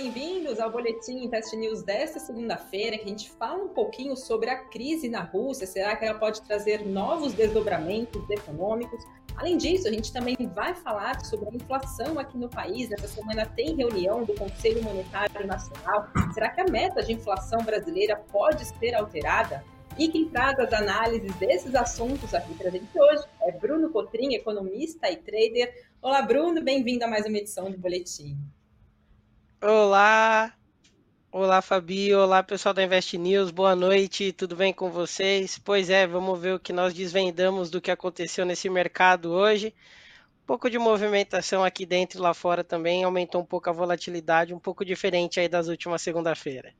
bem-vindos ao Boletim Invest News desta segunda-feira, que a gente fala um pouquinho sobre a crise na Rússia. Será que ela pode trazer novos desdobramentos econômicos? Além disso, a gente também vai falar sobre a inflação aqui no país. Essa semana tem reunião do Conselho Monetário Nacional. Será que a meta de inflação brasileira pode ser alterada? E quem traz as análises desses assuntos aqui presente hoje é Bruno Cotrim, economista e trader. Olá, Bruno, bem-vindo a mais uma edição do Boletim. Olá, olá Fabi, olá pessoal da Invest News, boa noite, tudo bem com vocês? Pois é, vamos ver o que nós desvendamos do que aconteceu nesse mercado hoje. Um pouco de movimentação aqui dentro e lá fora também, aumentou um pouco a volatilidade, um pouco diferente aí das últimas segunda-feira.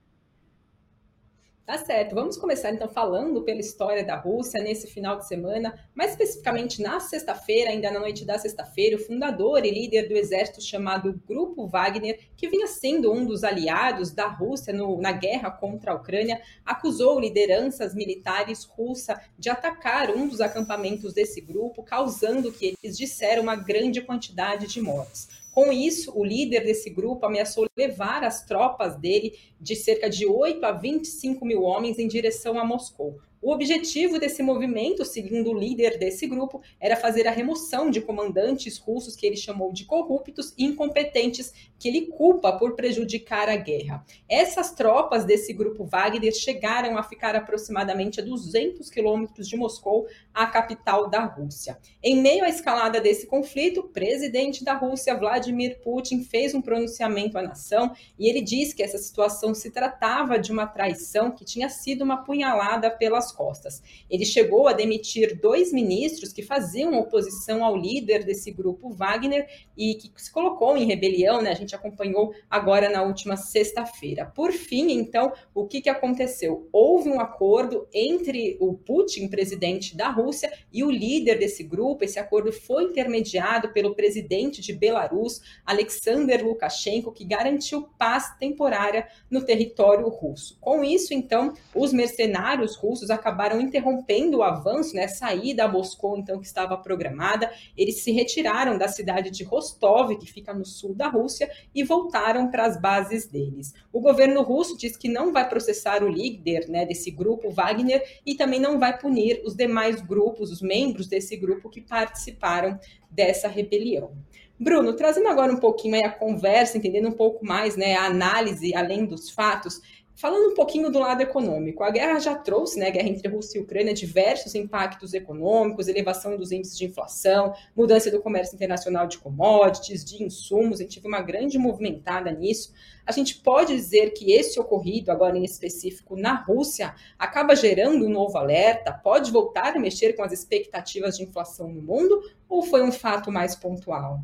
Tá certo. Vamos começar então falando pela história da Rússia nesse final de semana, mais especificamente na sexta-feira, ainda na noite da sexta-feira, o fundador e líder do exército chamado Grupo Wagner, que vinha sendo um dos aliados da Rússia no, na guerra contra a Ucrânia, acusou lideranças militares russas de atacar um dos acampamentos desse grupo, causando que eles disseram uma grande quantidade de mortes. Com isso, o líder desse grupo ameaçou levar as tropas dele de cerca de 8 a 25 mil homens em direção a Moscou. O objetivo desse movimento, segundo o líder desse grupo, era fazer a remoção de comandantes russos que ele chamou de corruptos e incompetentes, que ele culpa por prejudicar a guerra. Essas tropas desse grupo Wagner chegaram a ficar aproximadamente a 200 quilômetros de Moscou, a capital da Rússia. Em meio à escalada desse conflito, o presidente da Rússia, Vladimir Putin, fez um pronunciamento à nação e ele disse que essa situação se tratava de uma traição que tinha sido uma punhalada pelas costas. Ele chegou a demitir dois ministros que faziam oposição ao líder desse grupo, Wagner, e que se colocou em rebelião, né? A gente acompanhou agora na última sexta-feira. Por fim, então, o que, que aconteceu? Houve um acordo entre o Putin, presidente da Rússia, e o líder desse grupo. Esse acordo foi intermediado pelo presidente de Belarus, Alexander Lukashenko, que garantiu paz temporária no território russo. Com isso, então, os mercenários russos acabaram interrompendo o avanço, né, saída a Moscou, então, que estava programada. Eles se retiraram da cidade de Rostov, que fica no sul da Rússia, e voltaram para as bases deles. O governo russo diz que não vai processar o líder né, desse grupo, Wagner, e também não vai punir os demais grupos, os membros desse grupo que participaram dessa rebelião. Bruno, trazendo agora um pouquinho a conversa, entendendo um pouco mais né, a análise além dos fatos, Falando um pouquinho do lado econômico, a guerra já trouxe, né, a guerra entre Rússia e Ucrânia, diversos impactos econômicos, elevação dos índices de inflação, mudança do comércio internacional de commodities, de insumos, a gente viu uma grande movimentada nisso. A gente pode dizer que esse ocorrido, agora em específico na Rússia, acaba gerando um novo alerta, pode voltar a mexer com as expectativas de inflação no mundo, ou foi um fato mais pontual?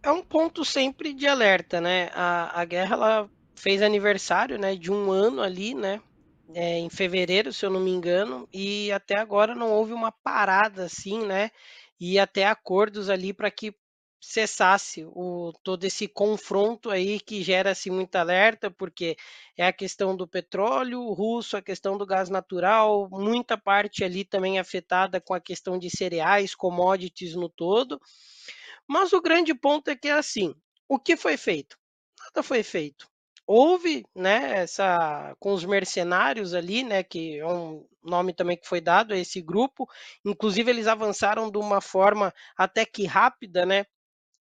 É um ponto sempre de alerta, né? A, a guerra ela fez aniversário, né, de um ano ali, né, é, em fevereiro, se eu não me engano, e até agora não houve uma parada assim, né, e até acordos ali para que cessasse o, todo esse confronto aí que gera assim muita alerta, porque é a questão do petróleo russo, a questão do gás natural, muita parte ali também afetada com a questão de cereais, commodities no todo. Mas o grande ponto é que é assim, o que foi feito? Nada foi feito houve, né, essa com os mercenários ali, né, que é um nome também que foi dado a esse grupo. Inclusive eles avançaram de uma forma até que rápida, né,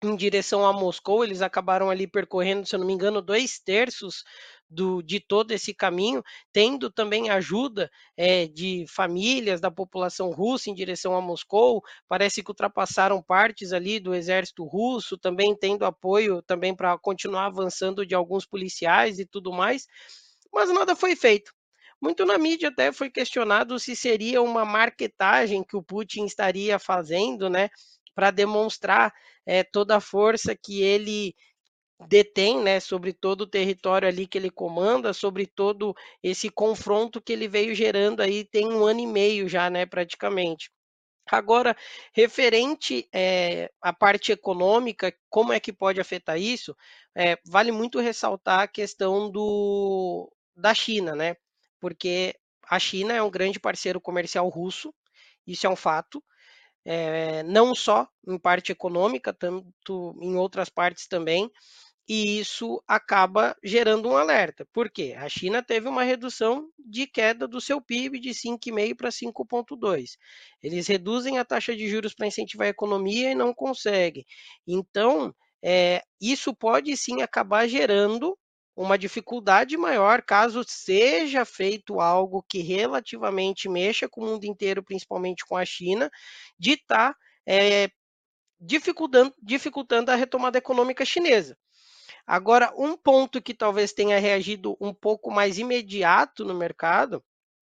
em direção a Moscou. Eles acabaram ali percorrendo, se eu não me engano, dois terços do, de todo esse caminho, tendo também ajuda é, de famílias da população russa em direção a Moscou. Parece que ultrapassaram partes ali do exército russo, também tendo apoio também para continuar avançando de alguns policiais e tudo mais. Mas nada foi feito. Muito na mídia até foi questionado se seria uma marketagem que o Putin estaria fazendo, né, para demonstrar é, toda a força que ele detém, né, sobre todo o território ali que ele comanda, sobre todo esse confronto que ele veio gerando aí tem um ano e meio já, né, praticamente. Agora, referente é, à parte econômica, como é que pode afetar isso? É, vale muito ressaltar a questão do, da China, né? Porque a China é um grande parceiro comercial russo, isso é um fato é, não só em parte econômica, tanto em outras partes também. E isso acaba gerando um alerta. Por quê? A China teve uma redução de queda do seu PIB de 5,5 para 5,2. Eles reduzem a taxa de juros para incentivar a economia e não conseguem. Então, é, isso pode sim acabar gerando uma dificuldade maior caso seja feito algo que relativamente mexa com o mundo inteiro, principalmente com a China, de estar tá, é, dificultando, dificultando a retomada econômica chinesa. Agora, um ponto que talvez tenha reagido um pouco mais imediato no mercado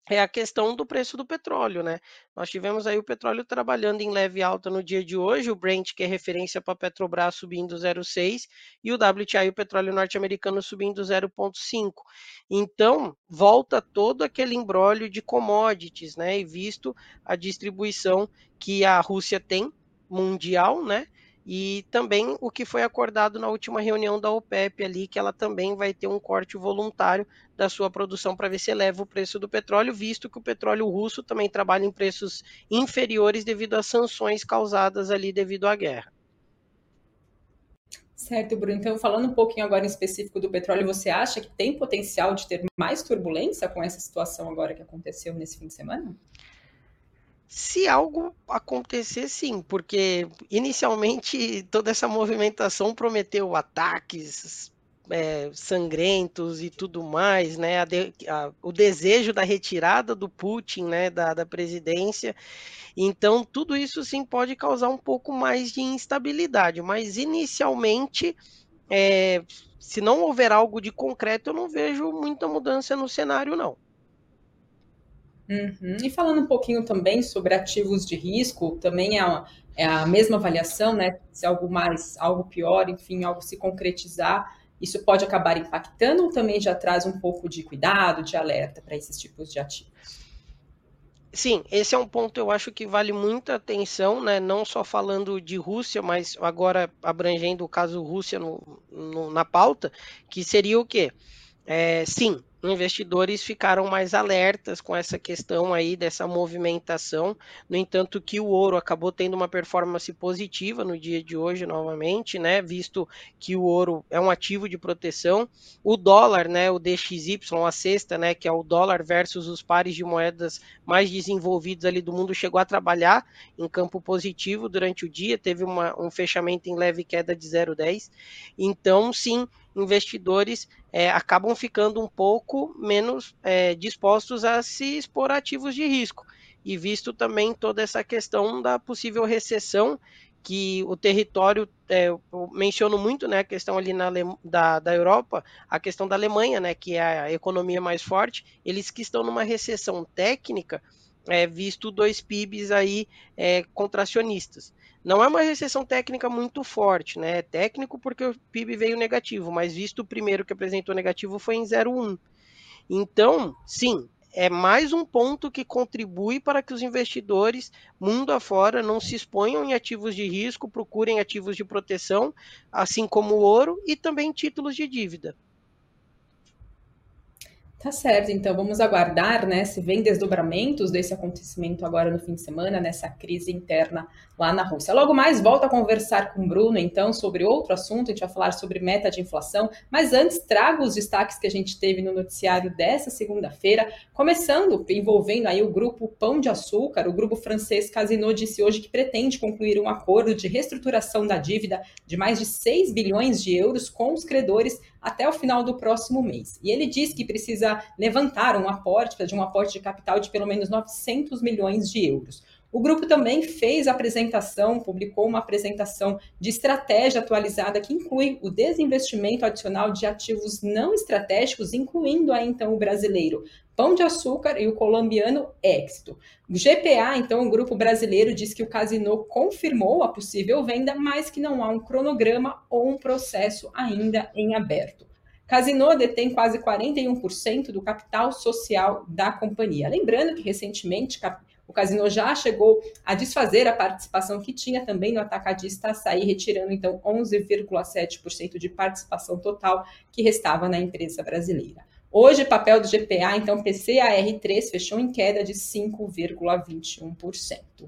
é a questão do preço do petróleo, né? Nós tivemos aí o petróleo trabalhando em leve alta no dia de hoje, o Brent, que é referência para a Petrobras, subindo 0,6 e o WTI, o petróleo norte-americano, subindo 0,5. Então, volta todo aquele embrólio de commodities, né? E visto a distribuição que a Rússia tem mundial, né? E também o que foi acordado na última reunião da OPEP ali, que ela também vai ter um corte voluntário da sua produção para ver se eleva o preço do petróleo, visto que o petróleo russo também trabalha em preços inferiores devido às sanções causadas ali devido à guerra. Certo, Bruno. Então, falando um pouquinho agora em específico do petróleo, você acha que tem potencial de ter mais turbulência com essa situação agora que aconteceu nesse fim de semana? Se algo acontecer, sim, porque inicialmente toda essa movimentação prometeu ataques é, sangrentos e tudo mais, né? A de, a, o desejo da retirada do Putin, né, da, da presidência. Então, tudo isso sim pode causar um pouco mais de instabilidade, mas inicialmente, é, se não houver algo de concreto, eu não vejo muita mudança no cenário, não. Uhum. E falando um pouquinho também sobre ativos de risco, também é, uma, é a mesma avaliação, né? Se algo mais, algo pior, enfim, algo se concretizar, isso pode acabar impactando ou também já traz um pouco de cuidado, de alerta para esses tipos de ativos? Sim, esse é um ponto eu acho que vale muita atenção, né? Não só falando de Rússia, mas agora abrangendo o caso Rússia no, no, na pauta, que seria o quê? É, sim, investidores ficaram mais alertas com essa questão aí dessa movimentação. No entanto, que o ouro acabou tendo uma performance positiva no dia de hoje novamente, né? Visto que o ouro é um ativo de proteção. O dólar, né? O DXY, a sexta, né? Que é o dólar versus os pares de moedas mais desenvolvidos ali do mundo, chegou a trabalhar em campo positivo durante o dia. Teve uma, um fechamento em leve queda de 0,10. Então, sim, investidores é, acabam ficando um pouco menos é, dispostos a se expor a ativos de risco. E visto também toda essa questão da possível recessão, que o território, é, eu menciono muito né, a questão ali na, da, da Europa, a questão da Alemanha, né, que é a economia mais forte, eles que estão numa recessão técnica, é, visto dois PIBs aí é, contracionistas. Não é uma recessão técnica muito forte, né? É técnico porque o PIB veio negativo, mas visto o primeiro que apresentou negativo foi em 0,1. Então, sim, é mais um ponto que contribui para que os investidores, mundo afora, não se exponham em ativos de risco, procurem ativos de proteção, assim como o ouro e também títulos de dívida. Tá certo, então vamos aguardar, né, se vem desdobramentos desse acontecimento agora no fim de semana, nessa crise interna lá na Rússia. Logo mais, volto a conversar com o Bruno, então, sobre outro assunto, a gente vai falar sobre meta de inflação, mas antes trago os destaques que a gente teve no noticiário dessa segunda-feira, começando envolvendo aí o grupo Pão de Açúcar, o grupo francês Casino disse hoje que pretende concluir um acordo de reestruturação da dívida de mais de 6 bilhões de euros com os credores até o final do próximo mês. E ele diz que precisa levantar um aporte, de um aporte de capital de pelo menos 900 milhões de euros. O grupo também fez apresentação, publicou uma apresentação de estratégia atualizada que inclui o desinvestimento adicional de ativos não estratégicos, incluindo aí então o brasileiro Pão de Açúcar e o colombiano Éxito. O GPA, então, o grupo brasileiro, diz que o Casino confirmou a possível venda, mas que não há um cronograma ou um processo ainda em aberto. Casino detém quase 41% do capital social da companhia. Lembrando que recentemente o Casino já chegou a desfazer a participação que tinha também no atacadista açaí, retirando então 11,7% de participação total que restava na empresa brasileira. Hoje, papel do GPA, então PCAR3 fechou em queda de 5,21%.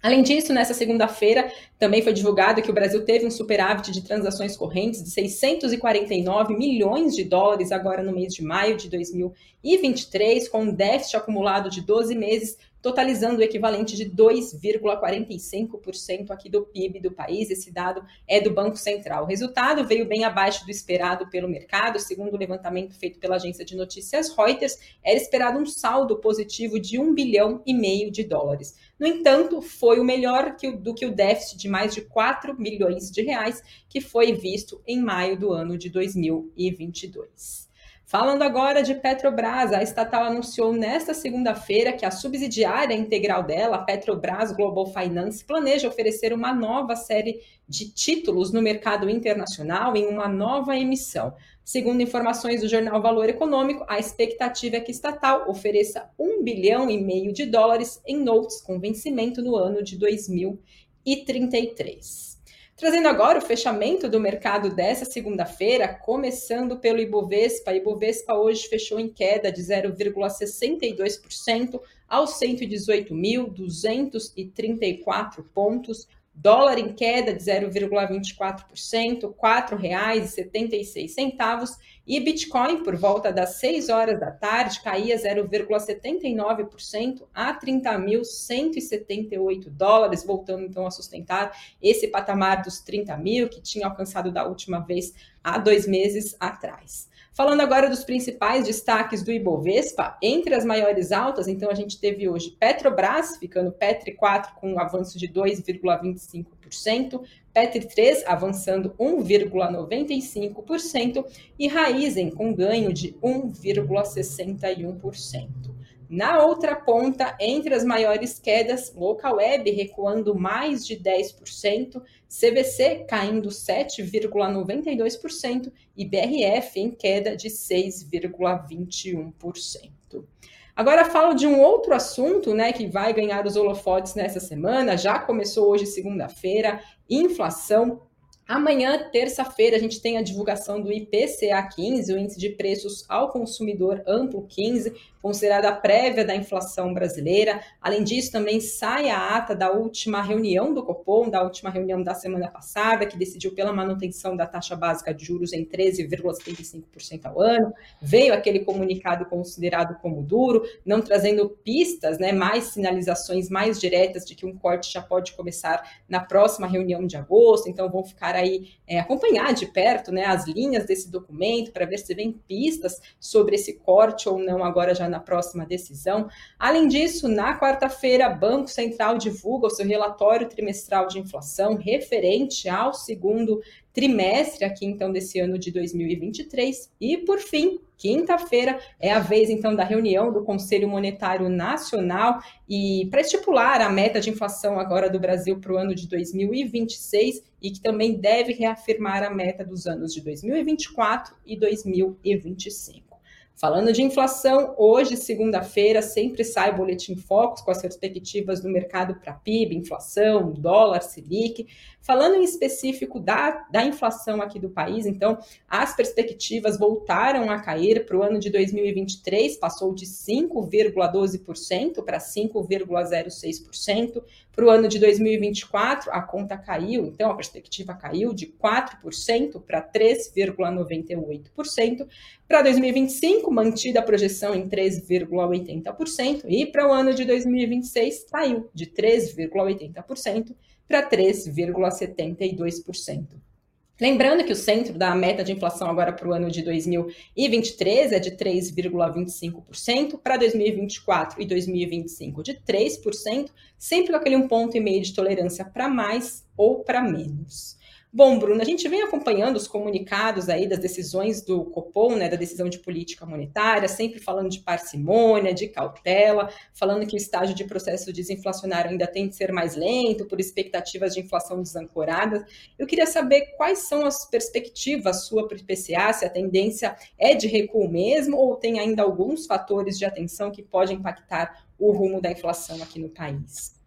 Além disso, nessa segunda-feira, também foi divulgado que o Brasil teve um superávit de transações correntes de 649 milhões de dólares agora no mês de maio de 2023, com um déficit acumulado de 12 meses totalizando o equivalente de 2,45% aqui do PIB do país. Esse dado é do Banco Central. O resultado veio bem abaixo do esperado pelo mercado, segundo o levantamento feito pela agência de notícias Reuters, era esperado um saldo positivo de 1 bilhão e meio de dólares. No entanto, foi o melhor que do que o déficit de mais de 4 milhões de reais que foi visto em maio do ano de 2022. Falando agora de Petrobras, a estatal anunciou nesta segunda-feira que a subsidiária integral dela, Petrobras Global Finance, planeja oferecer uma nova série de títulos no mercado internacional em uma nova emissão. Segundo informações do jornal Valor Econômico, a expectativa é que a estatal ofereça um bilhão e meio de dólares em notes com vencimento no ano de 2033. Trazendo agora o fechamento do mercado dessa segunda-feira, começando pelo Ibovespa. Ibovespa hoje fechou em queda de 0,62% aos 118.234 pontos. Dólar em queda de 0,24%, R$ 4,76. E Bitcoin, por volta das 6 horas da tarde, caía 0,79% a 30.178 dólares, voltando então a sustentar esse patamar dos 30 mil que tinha alcançado da última vez há dois meses atrás. Falando agora dos principais destaques do Ibovespa, entre as maiores altas, então a gente teve hoje Petrobras, ficando Petri 4 com um avanço de 2,25%, Petri 3 avançando 1,95% e Raizen com ganho de 1,61%. Na outra ponta, entre as maiores quedas, Local Web recuando mais de 10%, CVC caindo 7,92% e BRF em queda de 6,21%. Agora falo de um outro assunto, né, que vai ganhar os holofotes nessa semana. Já começou hoje segunda-feira, inflação Amanhã, terça-feira, a gente tem a divulgação do IPCA 15, o índice de preços ao consumidor amplo 15, considerada a prévia da inflação brasileira. Além disso, também sai a ata da última reunião do Copom, da última reunião da semana passada, que decidiu pela manutenção da taxa básica de juros em 13,75% ao ano. Veio aquele comunicado considerado como duro, não trazendo pistas, né, mais sinalizações mais diretas de que um corte já pode começar na próxima reunião de agosto. Então, vão ficar aí é, acompanhar de perto, né, as linhas desse documento para ver se vem pistas sobre esse corte ou não agora já na próxima decisão. Além disso, na quarta-feira, Banco Central divulga o seu relatório trimestral de inflação referente ao segundo trimestre aqui então desse ano de 2023 e por fim quinta-feira é a vez então da reunião do Conselho Monetário Nacional e para estipular a meta de inflação agora do Brasil para o ano de 2026 e que também deve reafirmar a meta dos anos de 2024 e 2025. Falando de inflação, hoje, segunda-feira, sempre sai boletim Focus com as perspectivas do mercado para PIB, inflação, dólar, Selic. Falando em específico da, da inflação aqui do país, então, as perspectivas voltaram a cair para o ano de 2023, passou de 5,12% para 5,06%. Para o ano de 2024, a conta caiu, então a perspectiva caiu de 4% para 3,98%. Para 2025, mantida a projeção em 3,80%. E para o ano de 2026, caiu de 3,80% para 3,72%. Lembrando que o centro da meta de inflação agora para o ano de 2023 é de 3,25%, para 2024 e 2025 de 3%, sempre com aquele um ponto e meio de tolerância para mais ou para menos. Bom, Bruno, a gente vem acompanhando os comunicados aí das decisões do Copom, né, da decisão de política monetária, sempre falando de parcimônia, de cautela, falando que o estágio de processo desinflacionário ainda tem de ser mais lento por expectativas de inflação desancorada. Eu queria saber quais são as perspectivas sua para o IPCA, se a tendência é de recuo mesmo ou tem ainda alguns fatores de atenção que podem impactar o rumo da inflação aqui no país.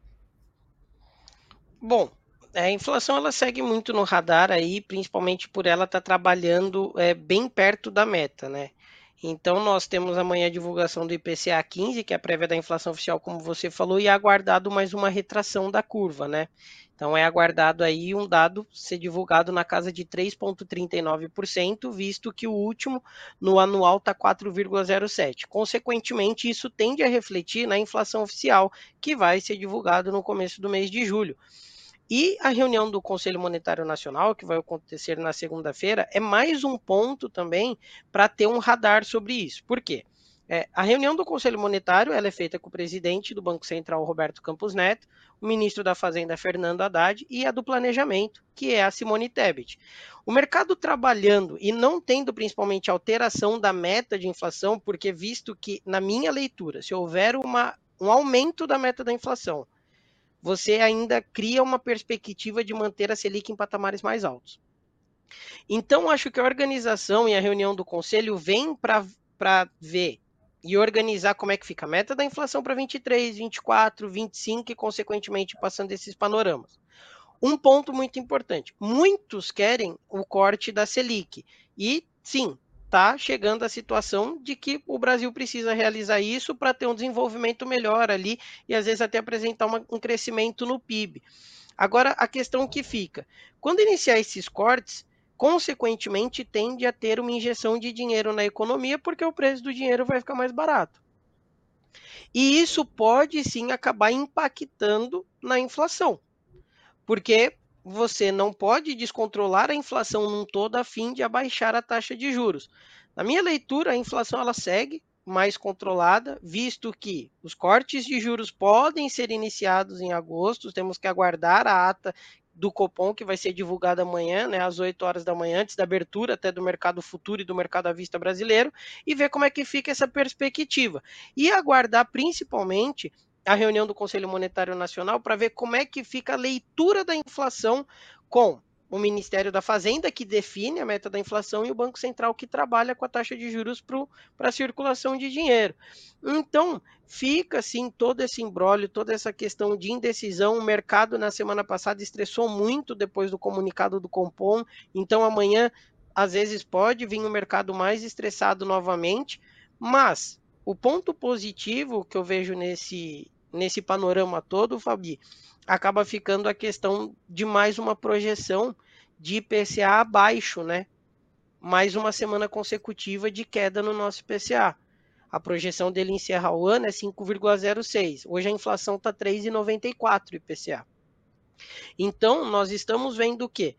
Bom, é, a inflação ela segue muito no radar aí, principalmente por ela estar tá trabalhando é, bem perto da meta, né? Então, nós temos amanhã a divulgação do IPCA 15, que é a prévia da inflação oficial, como você falou, e é aguardado mais uma retração da curva, né? Então, é aguardado aí um dado ser divulgado na casa de 3,39%, visto que o último no anual está 4,07%. Consequentemente, isso tende a refletir na inflação oficial, que vai ser divulgado no começo do mês de julho. E a reunião do Conselho Monetário Nacional, que vai acontecer na segunda-feira, é mais um ponto também para ter um radar sobre isso. Por quê? É, a reunião do Conselho Monetário ela é feita com o presidente do Banco Central, Roberto Campos Neto, o ministro da Fazenda, Fernando Haddad, e a do Planejamento, que é a Simone Tebet. O mercado trabalhando e não tendo principalmente alteração da meta de inflação, porque visto que, na minha leitura, se houver uma, um aumento da meta da inflação, você ainda cria uma perspectiva de manter a Selic em patamares mais altos. Então, acho que a organização e a reunião do conselho vem para ver e organizar como é que fica a meta da inflação para 23, 24, 25 e, consequentemente, passando esses panoramas. Um ponto muito importante: muitos querem o corte da Selic. E, sim, está chegando a situação de que o Brasil precisa realizar isso para ter um desenvolvimento melhor ali e às vezes até apresentar uma, um crescimento no PIB. Agora, a questão que fica: quando iniciar esses cortes, consequentemente tende a ter uma injeção de dinheiro na economia, porque o preço do dinheiro vai ficar mais barato. E isso pode sim acabar impactando na inflação, porque você não pode descontrolar a inflação num todo a fim de abaixar a taxa de juros. Na minha leitura, a inflação ela segue mais controlada, visto que os cortes de juros podem ser iniciados em agosto, temos que aguardar a ata do Copom, que vai ser divulgada amanhã, né, às 8 horas da manhã, antes da abertura até do mercado futuro e do mercado à vista brasileiro, e ver como é que fica essa perspectiva. E aguardar principalmente a reunião do Conselho Monetário Nacional para ver como é que fica a leitura da inflação com o Ministério da Fazenda, que define a meta da inflação, e o Banco Central, que trabalha com a taxa de juros para a circulação de dinheiro. Então, fica assim todo esse embrólio, toda essa questão de indecisão. O mercado, na semana passada, estressou muito depois do comunicado do Compom. Então, amanhã, às vezes, pode vir um mercado mais estressado novamente, mas o ponto positivo que eu vejo nesse, nesse panorama todo, Fabi, acaba ficando a questão de mais uma projeção de IPCA abaixo, né? Mais uma semana consecutiva de queda no nosso IPCA. A projeção dele encerrar o ano é 5,06. Hoje a inflação está 3,94 IPCA. Então, nós estamos vendo o quê?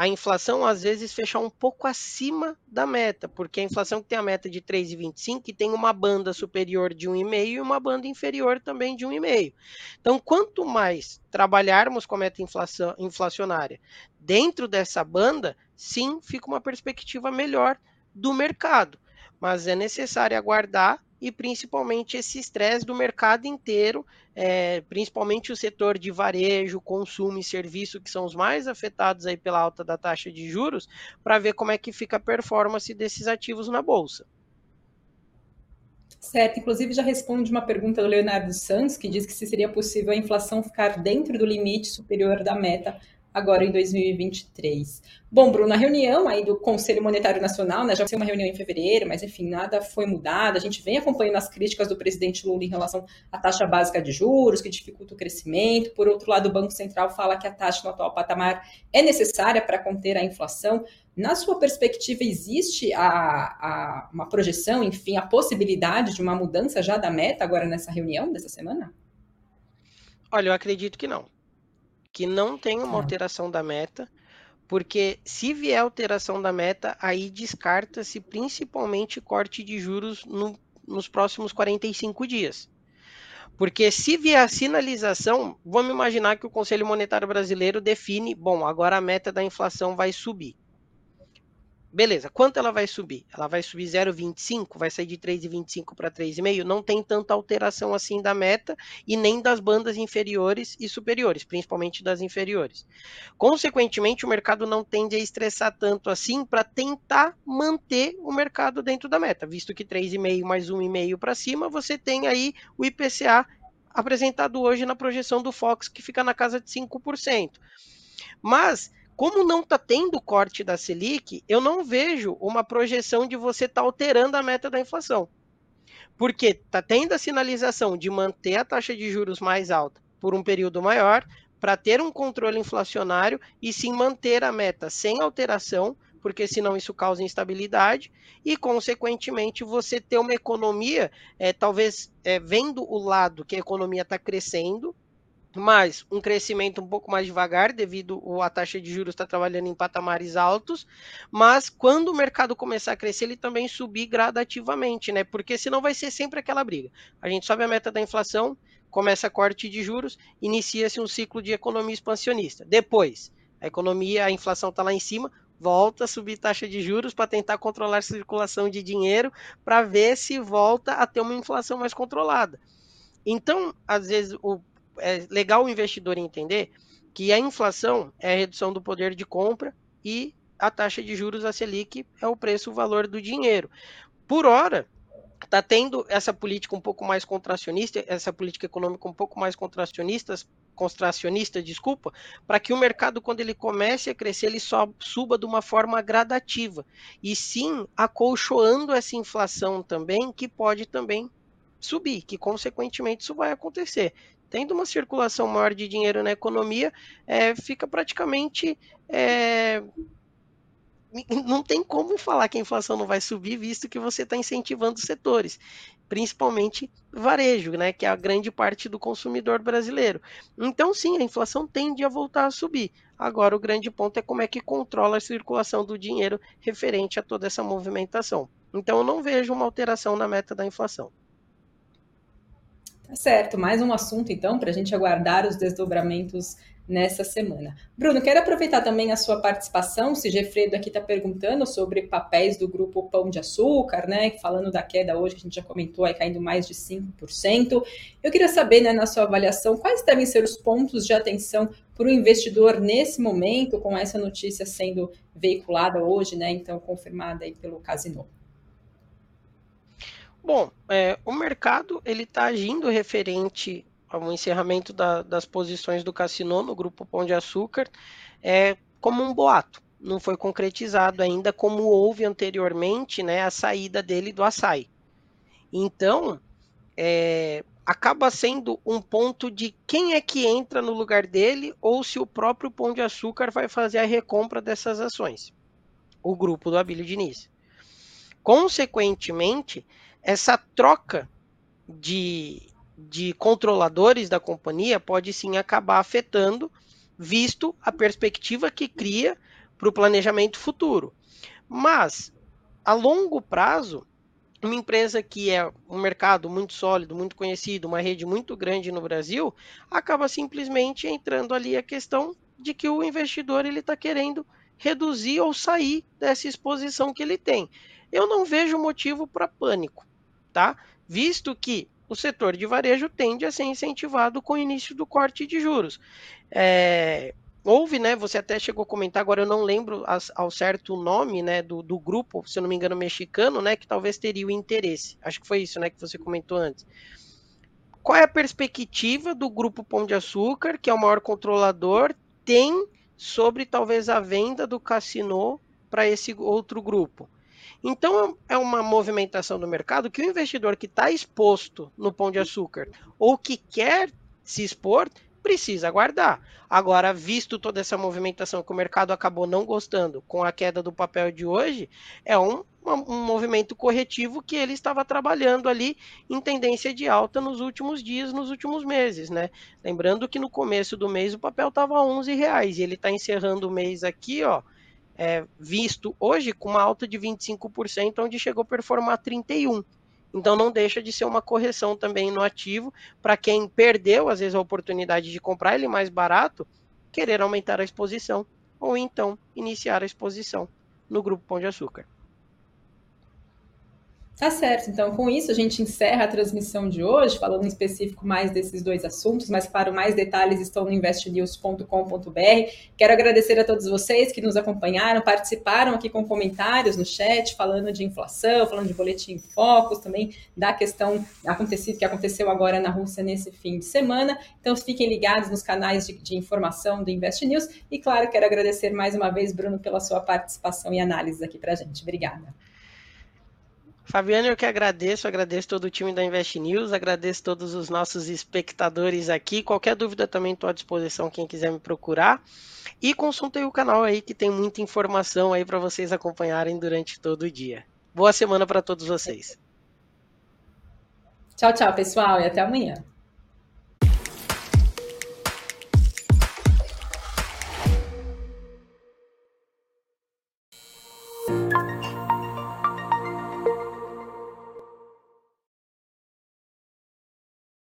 A inflação às vezes fechar um pouco acima da meta, porque a inflação que tem a meta de 3,25 tem uma banda superior de 1,5 e uma banda inferior também de 1,5. Então, quanto mais trabalharmos com a meta inflação, inflacionária dentro dessa banda, sim, fica uma perspectiva melhor do mercado. Mas é necessário aguardar e principalmente esse estresse do mercado inteiro, é, principalmente o setor de varejo, consumo e serviço, que são os mais afetados aí pela alta da taxa de juros, para ver como é que fica a performance desses ativos na bolsa. Certo, inclusive já responde uma pergunta do Leonardo Santos, que diz que se seria possível a inflação ficar dentro do limite superior da meta agora em 2023. Bom, Bruno, a reunião aí do Conselho Monetário Nacional, né, já foi uma reunião em fevereiro, mas enfim, nada foi mudado. A gente vem acompanhando as críticas do presidente Lula em relação à taxa básica de juros, que dificulta o crescimento. Por outro lado, o Banco Central fala que a taxa no atual patamar é necessária para conter a inflação. Na sua perspectiva, existe a, a, uma projeção, enfim, a possibilidade de uma mudança já da meta agora nessa reunião dessa semana? Olha, eu acredito que não que não tem uma é. alteração da meta, porque se vier alteração da meta, aí descarta-se principalmente corte de juros no, nos próximos 45 dias. Porque se vier a sinalização, vamos imaginar que o Conselho Monetário Brasileiro define, bom, agora a meta da inflação vai subir. Beleza, quanto ela vai subir? Ela vai subir 0,25, vai sair de 3,25 para 3,5. Não tem tanta alteração assim da meta e nem das bandas inferiores e superiores, principalmente das inferiores. Consequentemente, o mercado não tende a estressar tanto assim para tentar manter o mercado dentro da meta, visto que 3,5 mais 1,5 para cima, você tem aí o IPCA apresentado hoje na projeção do Fox, que fica na casa de 5%. Mas como não está tendo corte da Selic, eu não vejo uma projeção de você estar tá alterando a meta da inflação. Porque está tendo a sinalização de manter a taxa de juros mais alta por um período maior, para ter um controle inflacionário e sim manter a meta sem alteração, porque senão isso causa instabilidade e, consequentemente, você ter uma economia, é, talvez é, vendo o lado que a economia está crescendo, mas um crescimento um pouco mais devagar, devido a taxa de juros estar tá trabalhando em patamares altos, mas quando o mercado começar a crescer, ele também subir gradativamente, né? Porque senão vai ser sempre aquela briga. A gente sobe a meta da inflação, começa a corte de juros, inicia-se um ciclo de economia expansionista. Depois, a economia, a inflação está lá em cima, volta a subir taxa de juros para tentar controlar a circulação de dinheiro, para ver se volta a ter uma inflação mais controlada. Então, às vezes, o é legal o investidor entender que a inflação é a redução do poder de compra e a taxa de juros, a Selic, é o preço, o valor do dinheiro. Por hora, está tendo essa política um pouco mais contracionista, essa política econômica um pouco mais contracionista, contracionista, desculpa, para que o mercado, quando ele comece a crescer, ele só suba de uma forma gradativa. E sim, acolchoando essa inflação também, que pode também subir, que consequentemente isso vai acontecer tendo uma circulação maior de dinheiro na economia, é, fica praticamente. É, não tem como falar que a inflação não vai subir, visto que você está incentivando setores, principalmente varejo, né, que é a grande parte do consumidor brasileiro. Então, sim, a inflação tende a voltar a subir. Agora, o grande ponto é como é que controla a circulação do dinheiro referente a toda essa movimentação. Então, eu não vejo uma alteração na meta da inflação. Tá certo, mais um assunto então para a gente aguardar os desdobramentos nessa semana. Bruno, quero aproveitar também a sua participação. O Sigefredo aqui está perguntando sobre papéis do grupo Pão de Açúcar, né? Falando da queda hoje, a gente já comentou, aí caindo mais de 5%. Eu queria saber, né, na sua avaliação, quais devem ser os pontos de atenção para o investidor nesse momento, com essa notícia sendo veiculada hoje, né? Então, confirmada aí pelo Casino. Bom, é, o mercado ele está agindo referente ao encerramento da, das posições do Cassino no grupo Pão de Açúcar é, como um boato. Não foi concretizado ainda como houve anteriormente né, a saída dele do açaí. Então, é, acaba sendo um ponto de quem é que entra no lugar dele ou se o próprio Pão de Açúcar vai fazer a recompra dessas ações. O grupo do Abílio Diniz. Consequentemente, essa troca de, de controladores da companhia pode sim acabar afetando, visto a perspectiva que cria para o planejamento futuro. Mas, a longo prazo, uma empresa que é um mercado muito sólido, muito conhecido, uma rede muito grande no Brasil, acaba simplesmente entrando ali a questão de que o investidor ele está querendo reduzir ou sair dessa exposição que ele tem. Eu não vejo motivo para pânico tá? Visto que o setor de varejo tende a ser incentivado com o início do corte de juros. É, houve, né? Você até chegou a comentar, agora eu não lembro ao certo o nome, né, do, do grupo, se eu não me engano, mexicano, né, que talvez teria o interesse. Acho que foi isso, né, que você comentou antes. Qual é a perspectiva do grupo Pão de Açúcar, que é o maior controlador, tem sobre talvez a venda do cassino para esse outro grupo? Então é uma movimentação do mercado que o investidor que está exposto no pão de açúcar ou que quer se expor precisa aguardar. Agora, visto toda essa movimentação que o mercado acabou não gostando com a queda do papel de hoje, é um, um movimento corretivo que ele estava trabalhando ali em tendência de alta nos últimos dias, nos últimos meses, né? Lembrando que no começo do mês o papel estava a 11 reais e ele está encerrando o mês aqui, ó, é, visto hoje com uma alta de 25%, onde chegou a performar 31%. Então não deixa de ser uma correção também no ativo para quem perdeu, às vezes, a oportunidade de comprar ele mais barato, querer aumentar a exposição ou então iniciar a exposição no grupo Pão de Açúcar. Tá certo. Então, com isso, a gente encerra a transmissão de hoje, falando em específico mais desses dois assuntos, mas, claro, mais detalhes estão no investnews.com.br. Quero agradecer a todos vocês que nos acompanharam, participaram aqui com comentários no chat, falando de inflação, falando de boletim focos, também da questão acontecido, que aconteceu agora na Rússia nesse fim de semana. Então, fiquem ligados nos canais de, de informação do Invest News. E, claro, quero agradecer mais uma vez, Bruno, pela sua participação e análise aqui para a gente. Obrigada. Fabiano, eu que agradeço, agradeço todo o time da Invest News, agradeço todos os nossos espectadores aqui. Qualquer dúvida também estou à disposição, quem quiser me procurar. E consultem o canal aí que tem muita informação aí para vocês acompanharem durante todo o dia. Boa semana para todos vocês. Tchau, tchau, pessoal, e até amanhã.